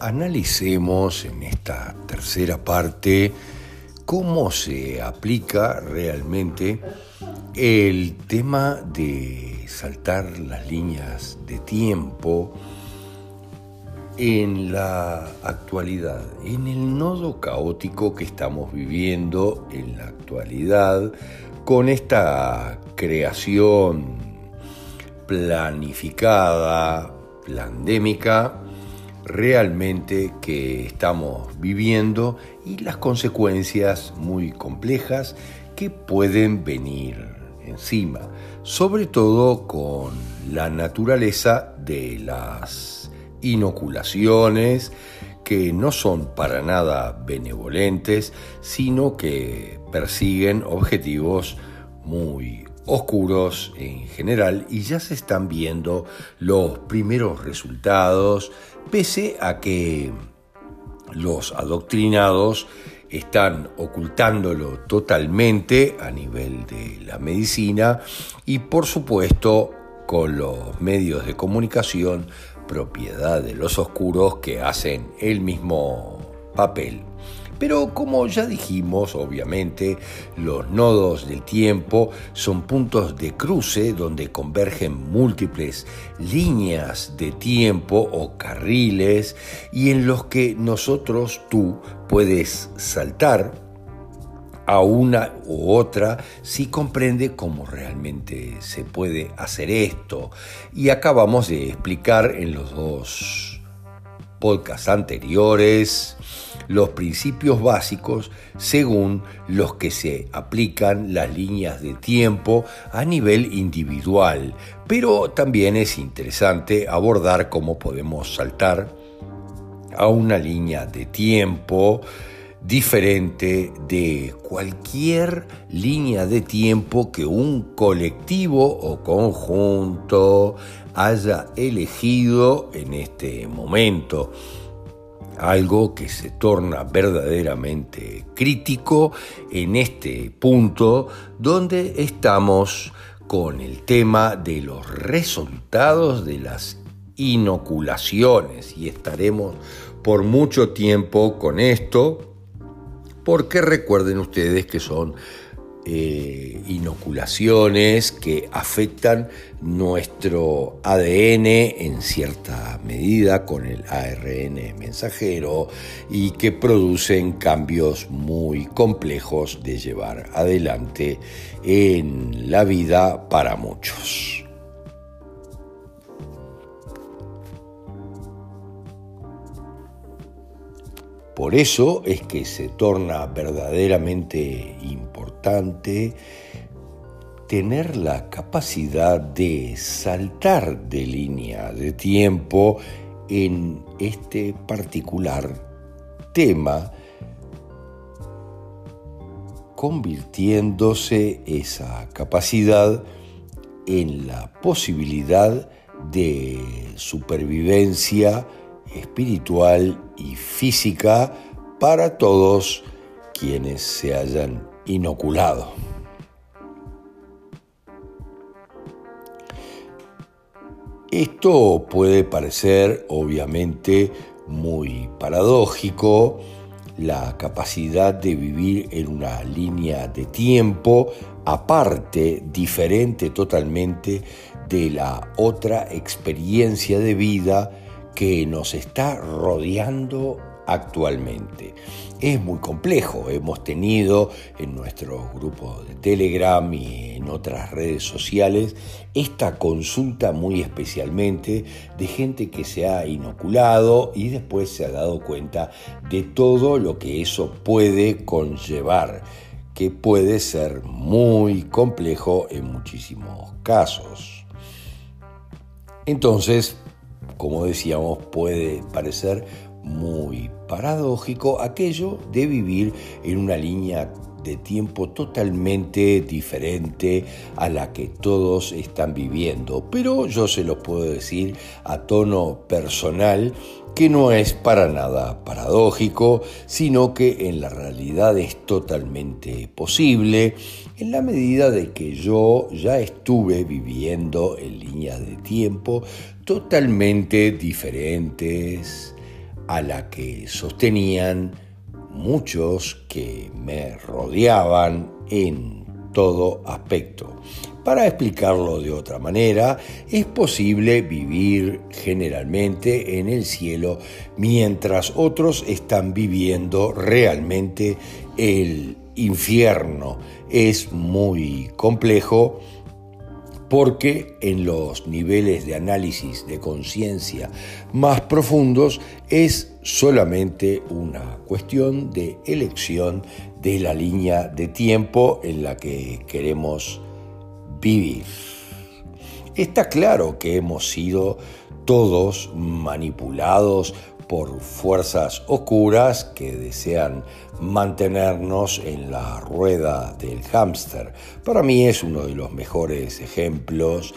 Analicemos en esta tercera parte cómo se aplica realmente el tema de saltar las líneas de tiempo en la actualidad, en el nodo caótico que estamos viviendo en la actualidad, con esta creación planificada, pandémica, realmente que estamos viviendo y las consecuencias muy complejas que pueden venir encima, sobre todo con la naturaleza de las inoculaciones que no son para nada benevolentes, sino que persiguen objetivos muy oscuros en general y ya se están viendo los primeros resultados, pese a que los adoctrinados están ocultándolo totalmente a nivel de la medicina y por supuesto con los medios de comunicación propiedad de los oscuros que hacen el mismo papel. Pero como ya dijimos, obviamente, los nodos del tiempo son puntos de cruce donde convergen múltiples líneas de tiempo o carriles y en los que nosotros, tú, puedes saltar a una u otra si comprende cómo realmente se puede hacer esto. Y acabamos de explicar en los dos podcasts anteriores los principios básicos según los que se aplican las líneas de tiempo a nivel individual, pero también es interesante abordar cómo podemos saltar a una línea de tiempo diferente de cualquier línea de tiempo que un colectivo o conjunto haya elegido en este momento algo que se torna verdaderamente crítico en este punto donde estamos con el tema de los resultados de las inoculaciones. Y estaremos por mucho tiempo con esto porque recuerden ustedes que son eh, inoculaciones que afectan nuestro ADN en cierta medida con el ARN mensajero y que producen cambios muy complejos de llevar adelante en la vida para muchos. Por eso es que se torna verdaderamente importante tener la capacidad de saltar de línea de tiempo en este particular tema, convirtiéndose esa capacidad en la posibilidad de supervivencia espiritual y física para todos quienes se hayan inoculado. Esto puede parecer obviamente muy paradójico, la capacidad de vivir en una línea de tiempo aparte, diferente totalmente de la otra experiencia de vida que nos está rodeando actualmente. Es muy complejo, hemos tenido en nuestro grupo de Telegram y en otras redes sociales esta consulta muy especialmente de gente que se ha inoculado y después se ha dado cuenta de todo lo que eso puede conllevar, que puede ser muy complejo en muchísimos casos. Entonces, como decíamos, puede parecer muy paradójico aquello de vivir en una línea de tiempo totalmente diferente a la que todos están viviendo. Pero yo se lo puedo decir a tono personal que no es para nada paradójico, sino que en la realidad es totalmente posible en la medida de que yo ya estuve viviendo en líneas de tiempo totalmente diferentes a la que sostenían muchos que me rodeaban en todo aspecto. Para explicarlo de otra manera, es posible vivir generalmente en el cielo mientras otros están viviendo realmente el infierno. Es muy complejo porque en los niveles de análisis de conciencia más profundos es solamente una cuestión de elección de la línea de tiempo en la que queremos vivir. Está claro que hemos sido todos manipulados por fuerzas oscuras que desean mantenernos en la rueda del hámster. Para mí es uno de los mejores ejemplos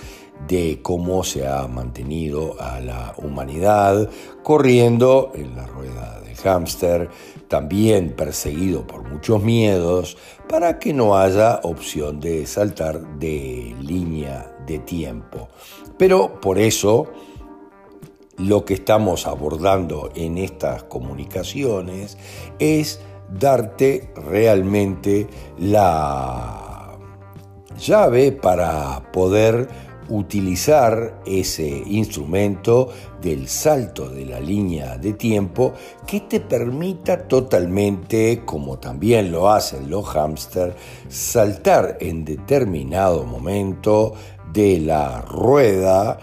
de cómo se ha mantenido a la humanidad corriendo en la rueda del hámster, también perseguido por muchos miedos, para que no haya opción de saltar de línea de tiempo. Pero por eso lo que estamos abordando en estas comunicaciones es darte realmente la llave para poder utilizar ese instrumento del salto de la línea de tiempo que te permita totalmente, como también lo hacen los hámster, saltar en determinado momento de la rueda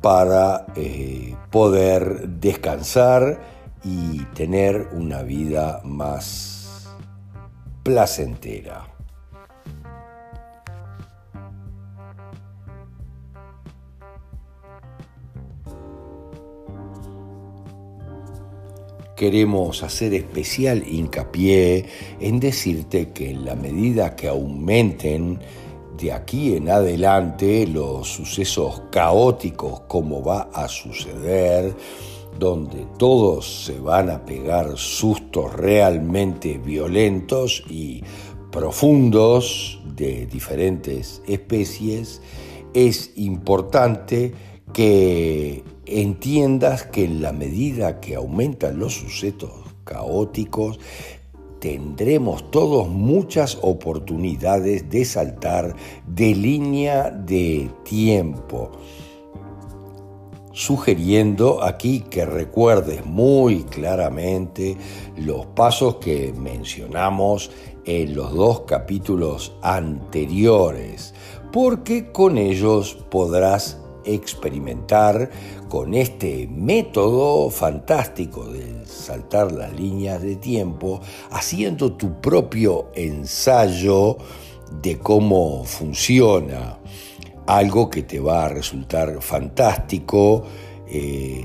para eh, poder descansar y tener una vida más placentera. queremos hacer especial hincapié en decirte que en la medida que aumenten de aquí en adelante los sucesos caóticos como va a suceder, donde todos se van a pegar sustos realmente violentos y profundos de diferentes especies, es importante que entiendas que en la medida que aumentan los sucesos caóticos, tendremos todos muchas oportunidades de saltar de línea de tiempo, sugiriendo aquí que recuerdes muy claramente los pasos que mencionamos en los dos capítulos anteriores, porque con ellos podrás experimentar con este método fantástico de saltar las líneas de tiempo, haciendo tu propio ensayo de cómo funciona, algo que te va a resultar fantástico, eh,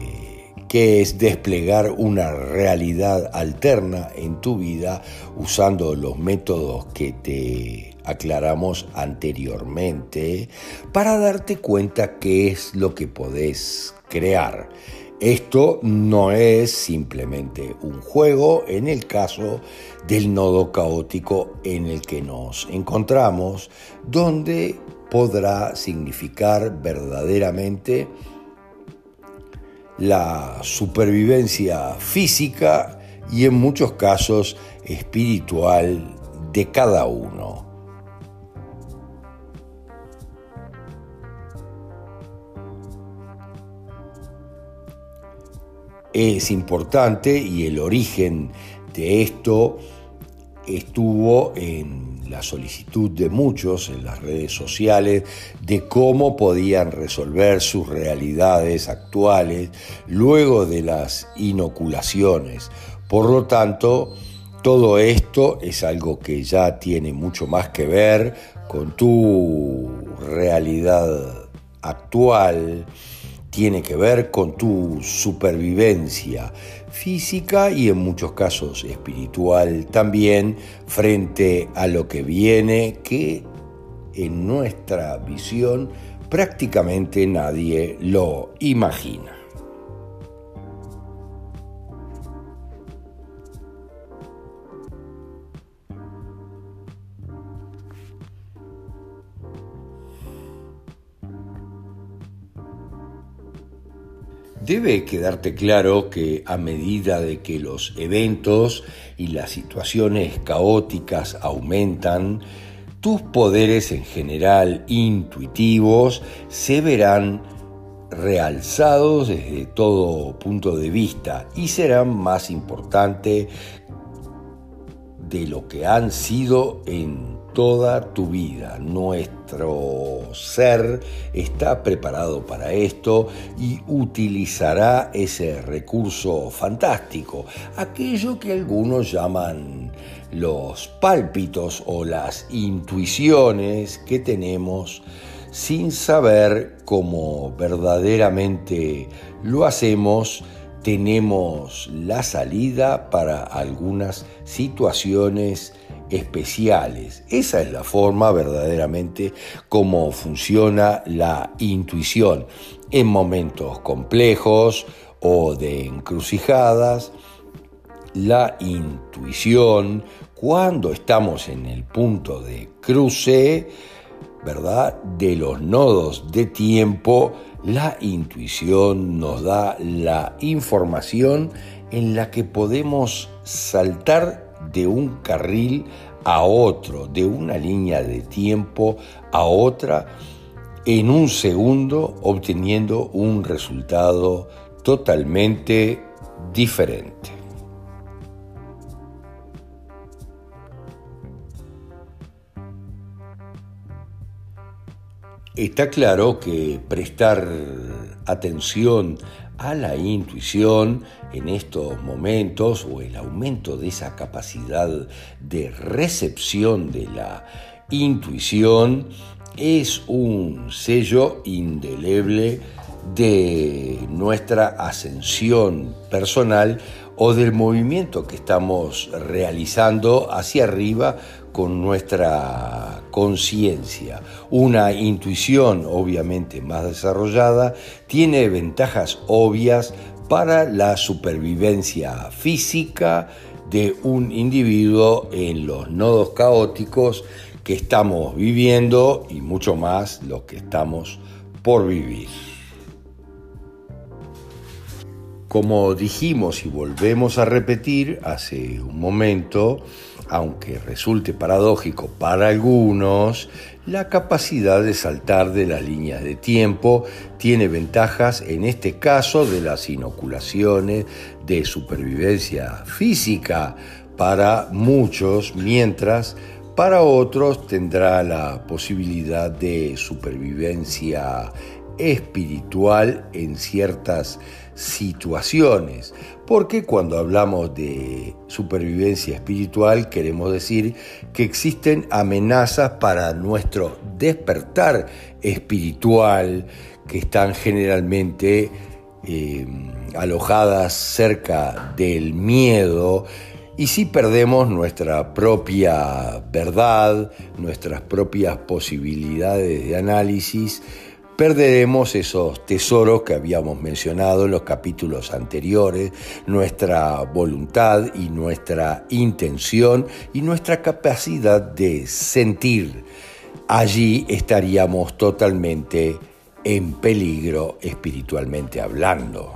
que es desplegar una realidad alterna en tu vida usando los métodos que te aclaramos anteriormente, para darte cuenta qué es lo que podés crear. Esto no es simplemente un juego en el caso del nodo caótico en el que nos encontramos, donde podrá significar verdaderamente la supervivencia física y en muchos casos espiritual de cada uno. Es importante y el origen de esto estuvo en la solicitud de muchos en las redes sociales de cómo podían resolver sus realidades actuales luego de las inoculaciones. Por lo tanto, todo esto es algo que ya tiene mucho más que ver con tu realidad actual, tiene que ver con tu supervivencia física y en muchos casos espiritual también frente a lo que viene que en nuestra visión prácticamente nadie lo imagina. Debe quedarte claro que a medida de que los eventos y las situaciones caóticas aumentan, tus poderes en general intuitivos se verán realzados desde todo punto de vista y serán más importantes de lo que han sido en toda tu vida. Nuestro ser está preparado para esto y utilizará ese recurso fantástico, aquello que algunos llaman los pálpitos o las intuiciones que tenemos sin saber cómo verdaderamente lo hacemos tenemos la salida para algunas situaciones especiales. Esa es la forma verdaderamente como funciona la intuición en momentos complejos o de encrucijadas. La intuición, cuando estamos en el punto de cruce, ¿verdad? De los nodos de tiempo, la intuición nos da la información en la que podemos saltar de un carril a otro, de una línea de tiempo a otra, en un segundo obteniendo un resultado totalmente diferente. Está claro que prestar atención a la intuición en estos momentos o el aumento de esa capacidad de recepción de la intuición es un sello indeleble de nuestra ascensión personal o del movimiento que estamos realizando hacia arriba con nuestra conciencia. Una intuición obviamente más desarrollada tiene ventajas obvias para la supervivencia física de un individuo en los nodos caóticos que estamos viviendo y mucho más los que estamos por vivir. Como dijimos y volvemos a repetir hace un momento, aunque resulte paradójico para algunos, la capacidad de saltar de las líneas de tiempo tiene ventajas, en este caso, de las inoculaciones de supervivencia física para muchos, mientras para otros tendrá la posibilidad de supervivencia espiritual en ciertas situaciones, porque cuando hablamos de supervivencia espiritual queremos decir que existen amenazas para nuestro despertar espiritual que están generalmente eh, alojadas cerca del miedo, y si perdemos nuestra propia verdad, nuestras propias posibilidades de análisis, perderemos esos tesoros que habíamos mencionado en los capítulos anteriores, nuestra voluntad y nuestra intención y nuestra capacidad de sentir. Allí estaríamos totalmente en peligro espiritualmente hablando.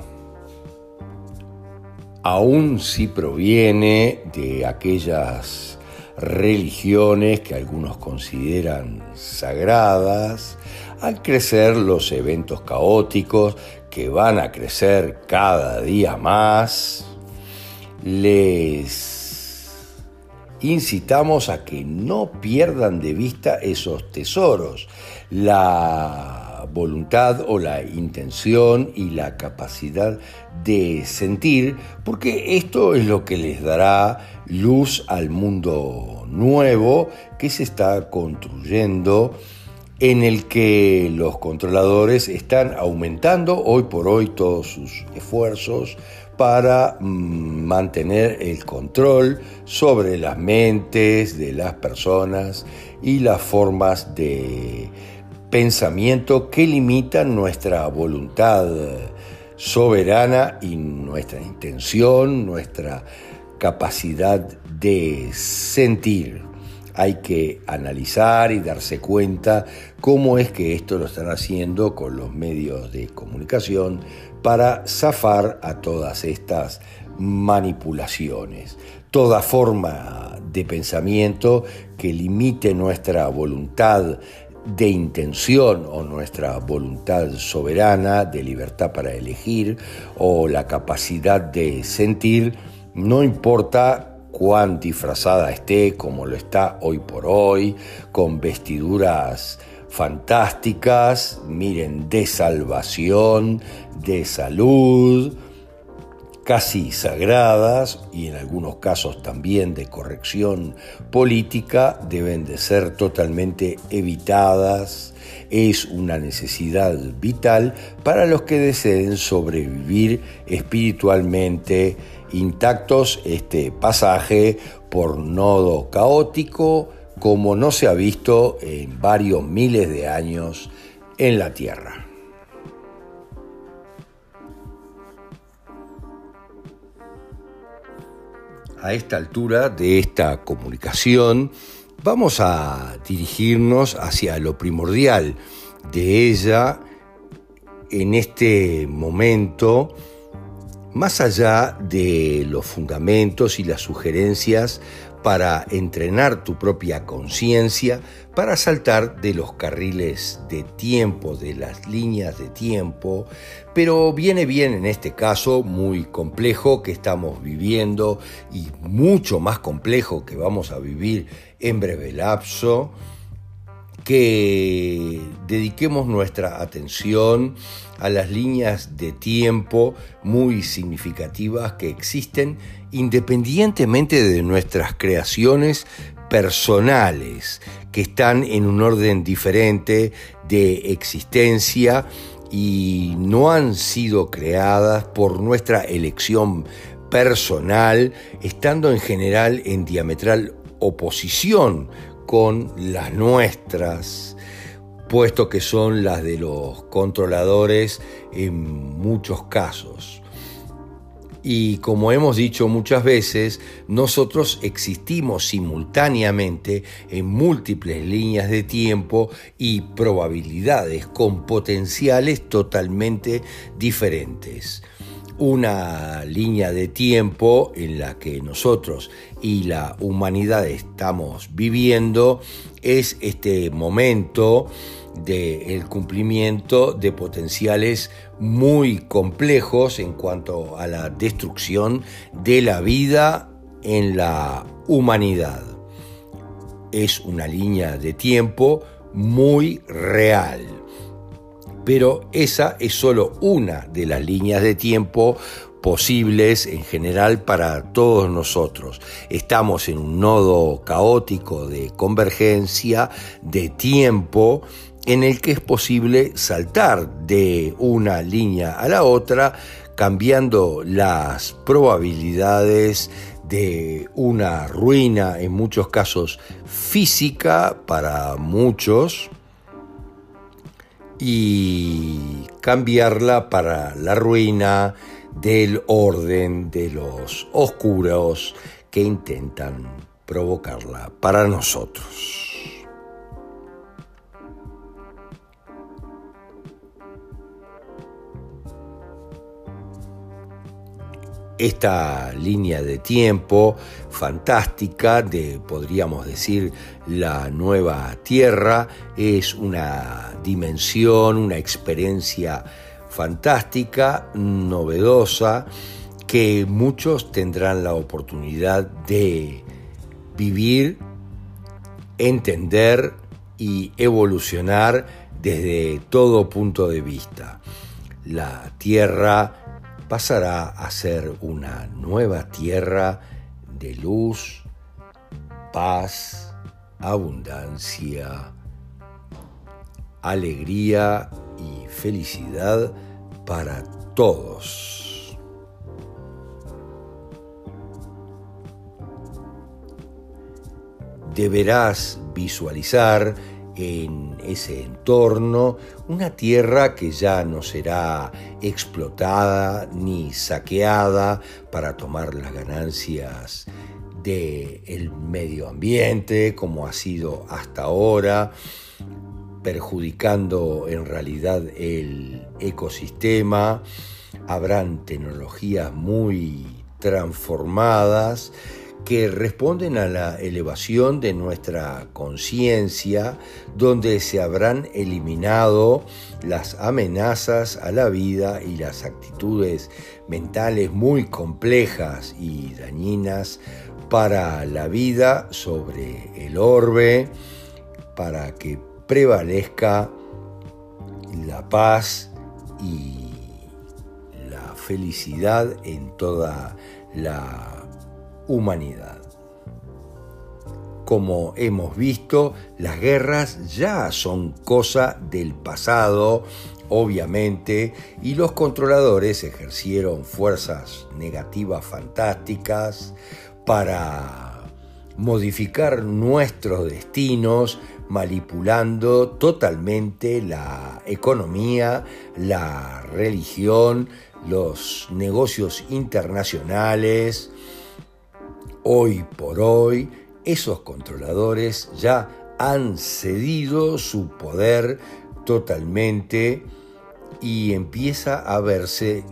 Aún si proviene de aquellas religiones que algunos consideran sagradas, al crecer los eventos caóticos que van a crecer cada día más, les incitamos a que no pierdan de vista esos tesoros, la voluntad o la intención y la capacidad de sentir, porque esto es lo que les dará luz al mundo nuevo que se está construyendo en el que los controladores están aumentando hoy por hoy todos sus esfuerzos para mm, mantener el control sobre las mentes de las personas y las formas de pensamiento que limitan nuestra voluntad soberana y nuestra intención, nuestra capacidad de sentir. Hay que analizar y darse cuenta cómo es que esto lo están haciendo con los medios de comunicación para zafar a todas estas manipulaciones. Toda forma de pensamiento que limite nuestra voluntad de intención o nuestra voluntad soberana de libertad para elegir o la capacidad de sentir, no importa cuán disfrazada esté, como lo está hoy por hoy, con vestiduras fantásticas, miren, de salvación, de salud, casi sagradas y en algunos casos también de corrección política, deben de ser totalmente evitadas. Es una necesidad vital para los que deseen sobrevivir espiritualmente intactos este pasaje por nodo caótico como no se ha visto en varios miles de años en la Tierra. A esta altura de esta comunicación vamos a dirigirnos hacia lo primordial de ella en este momento más allá de los fundamentos y las sugerencias para entrenar tu propia conciencia, para saltar de los carriles de tiempo, de las líneas de tiempo, pero viene bien en este caso muy complejo que estamos viviendo y mucho más complejo que vamos a vivir en breve lapso, que dediquemos nuestra atención a las líneas de tiempo muy significativas que existen independientemente de nuestras creaciones personales, que están en un orden diferente de existencia y no han sido creadas por nuestra elección personal, estando en general en diametral oposición con las nuestras, puesto que son las de los controladores en muchos casos. Y como hemos dicho muchas veces, nosotros existimos simultáneamente en múltiples líneas de tiempo y probabilidades con potenciales totalmente diferentes una línea de tiempo en la que nosotros y la humanidad estamos viviendo es este momento del cumplimiento de potenciales muy complejos en cuanto a la destrucción de la vida en la humanidad. Es una línea de tiempo muy real pero esa es solo una de las líneas de tiempo posibles en general para todos nosotros. Estamos en un nodo caótico de convergencia, de tiempo, en el que es posible saltar de una línea a la otra, cambiando las probabilidades de una ruina, en muchos casos física para muchos, y cambiarla para la ruina del orden de los oscuros que intentan provocarla para nosotros. esta línea de tiempo fantástica de, podríamos decir, la nueva Tierra es una dimensión, una experiencia fantástica, novedosa, que muchos tendrán la oportunidad de vivir, entender y evolucionar desde todo punto de vista. La tierra pasará a ser una nueva tierra de luz, paz, abundancia, alegría felicidad para todos. deberás visualizar en ese entorno una tierra que ya no será explotada ni saqueada para tomar las ganancias del medio ambiente como ha sido hasta ahora, perjudicando en realidad el ecosistema. Habrán tecnologías muy transformadas que responden a la elevación de nuestra conciencia, donde se habrán eliminado las amenazas a la vida y las actitudes mentales muy complejas y dañinas para la vida sobre el orbe, para que prevalezca la paz y la felicidad en toda la humanidad. Como hemos visto, las guerras ya son cosa del pasado, obviamente, y los controladores ejercieron fuerzas negativas fantásticas para modificar nuestros destinos, manipulando totalmente la economía, la religión, los negocios internacionales, Hoy por hoy, esos controladores ya han cedido su poder totalmente y empieza a verse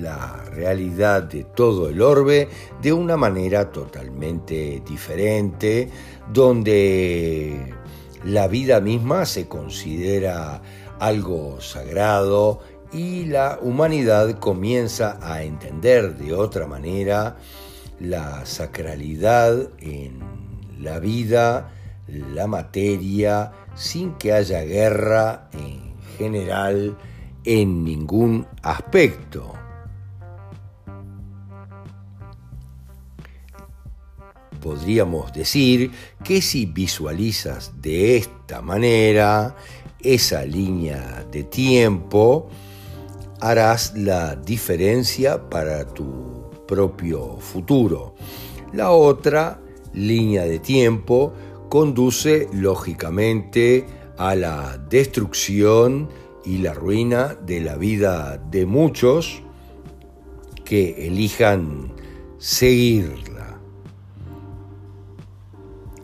la realidad de todo el orbe de una manera totalmente diferente, donde la vida misma se considera algo sagrado y la humanidad comienza a entender de otra manera la sacralidad en la vida, la materia, sin que haya guerra en general en ningún aspecto. Podríamos decir que si visualizas de esta manera esa línea de tiempo, harás la diferencia para tu propio futuro. La otra línea de tiempo conduce lógicamente a la destrucción y la ruina de la vida de muchos que elijan seguirla.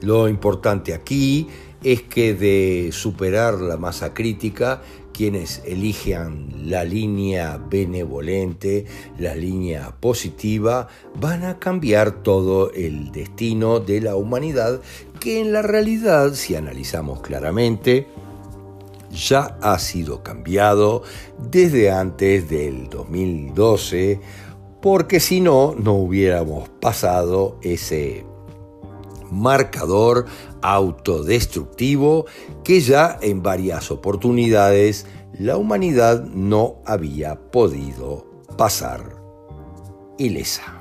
Lo importante aquí es que de superar la masa crítica quienes elijan la línea benevolente, la línea positiva, van a cambiar todo el destino de la humanidad que en la realidad, si analizamos claramente, ya ha sido cambiado desde antes del 2012, porque si no, no hubiéramos pasado ese marcador autodestructivo que ya en varias oportunidades la humanidad no había podido pasar ilesa.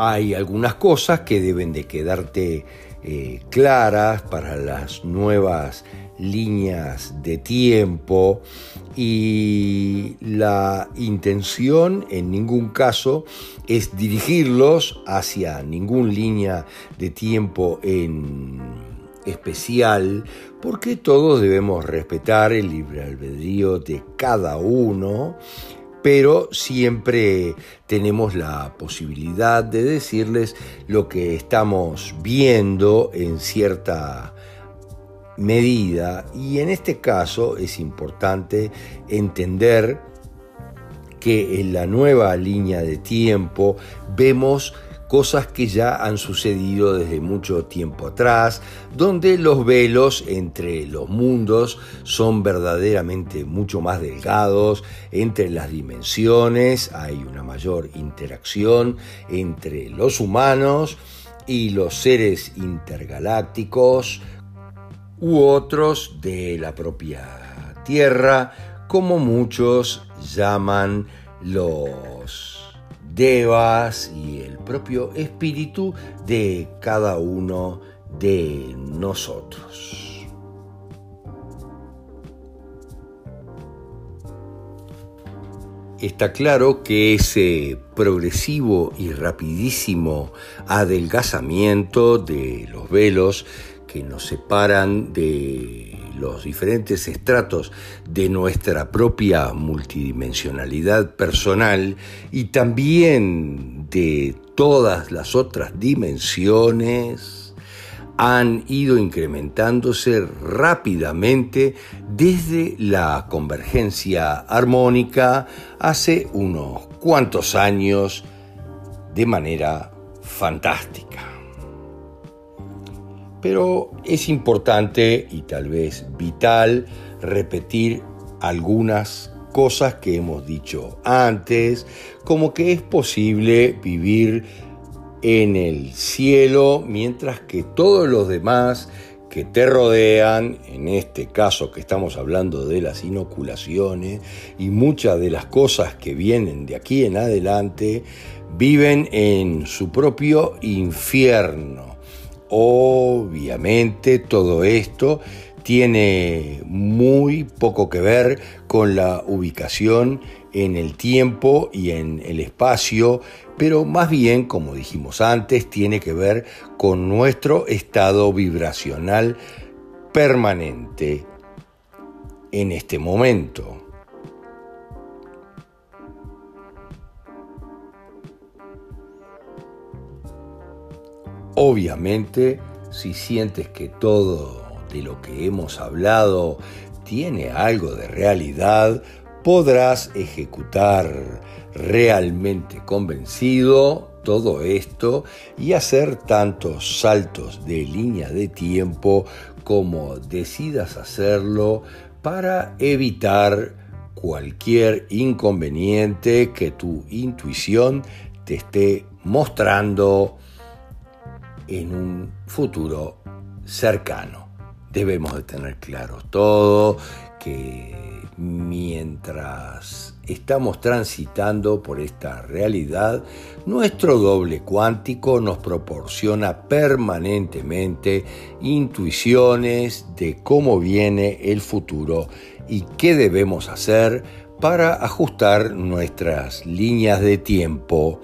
Hay algunas cosas que deben de quedarte eh, claras para las nuevas líneas de tiempo y la intención en ningún caso es dirigirlos hacia ninguna línea de tiempo en especial porque todos debemos respetar el libre albedrío de cada uno pero siempre tenemos la posibilidad de decirles lo que estamos viendo en cierta medida. Y en este caso es importante entender que en la nueva línea de tiempo vemos cosas que ya han sucedido desde mucho tiempo atrás, donde los velos entre los mundos son verdaderamente mucho más delgados, entre las dimensiones hay una mayor interacción entre los humanos y los seres intergalácticos u otros de la propia Tierra, como muchos llaman los devas y el propio espíritu de cada uno de nosotros. Está claro que ese progresivo y rapidísimo adelgazamiento de los velos que nos separan de los diferentes estratos de nuestra propia multidimensionalidad personal y también de todas las otras dimensiones han ido incrementándose rápidamente desde la convergencia armónica hace unos cuantos años de manera fantástica. Pero es importante y tal vez vital repetir algunas cosas que hemos dicho antes, como que es posible vivir en el cielo mientras que todos los demás que te rodean, en este caso que estamos hablando de las inoculaciones y muchas de las cosas que vienen de aquí en adelante, viven en su propio infierno Obviamente todo esto tiene muy poco que ver con la ubicación en el tiempo y en el espacio, pero más bien, como dijimos antes, tiene que ver con nuestro estado vibracional permanente en este momento. Obviamente, si sientes que todo de lo que hemos hablado tiene algo de realidad, podrás ejecutar realmente convencido todo esto y hacer tantos saltos de línea de tiempo como decidas hacerlo para evitar cualquier inconveniente que tu intuición te esté mostrando en un futuro cercano. Debemos de tener claro todo, que mientras estamos transitando por esta realidad, nuestro doble cuántico nos proporciona permanentemente intuiciones de cómo viene el futuro y qué debemos hacer para ajustar nuestras líneas de tiempo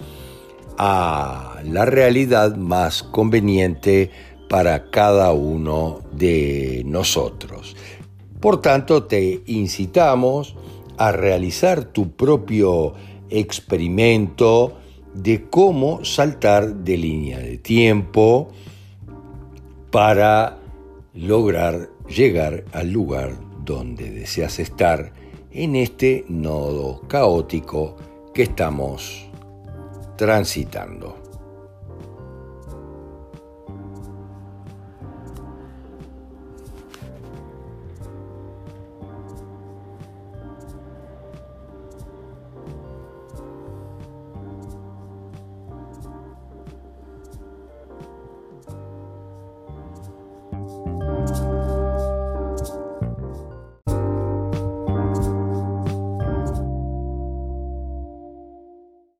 a la realidad más conveniente para cada uno de nosotros. Por tanto, te incitamos a realizar tu propio experimento de cómo saltar de línea de tiempo para lograr llegar al lugar donde deseas estar en este nodo caótico que estamos transitando.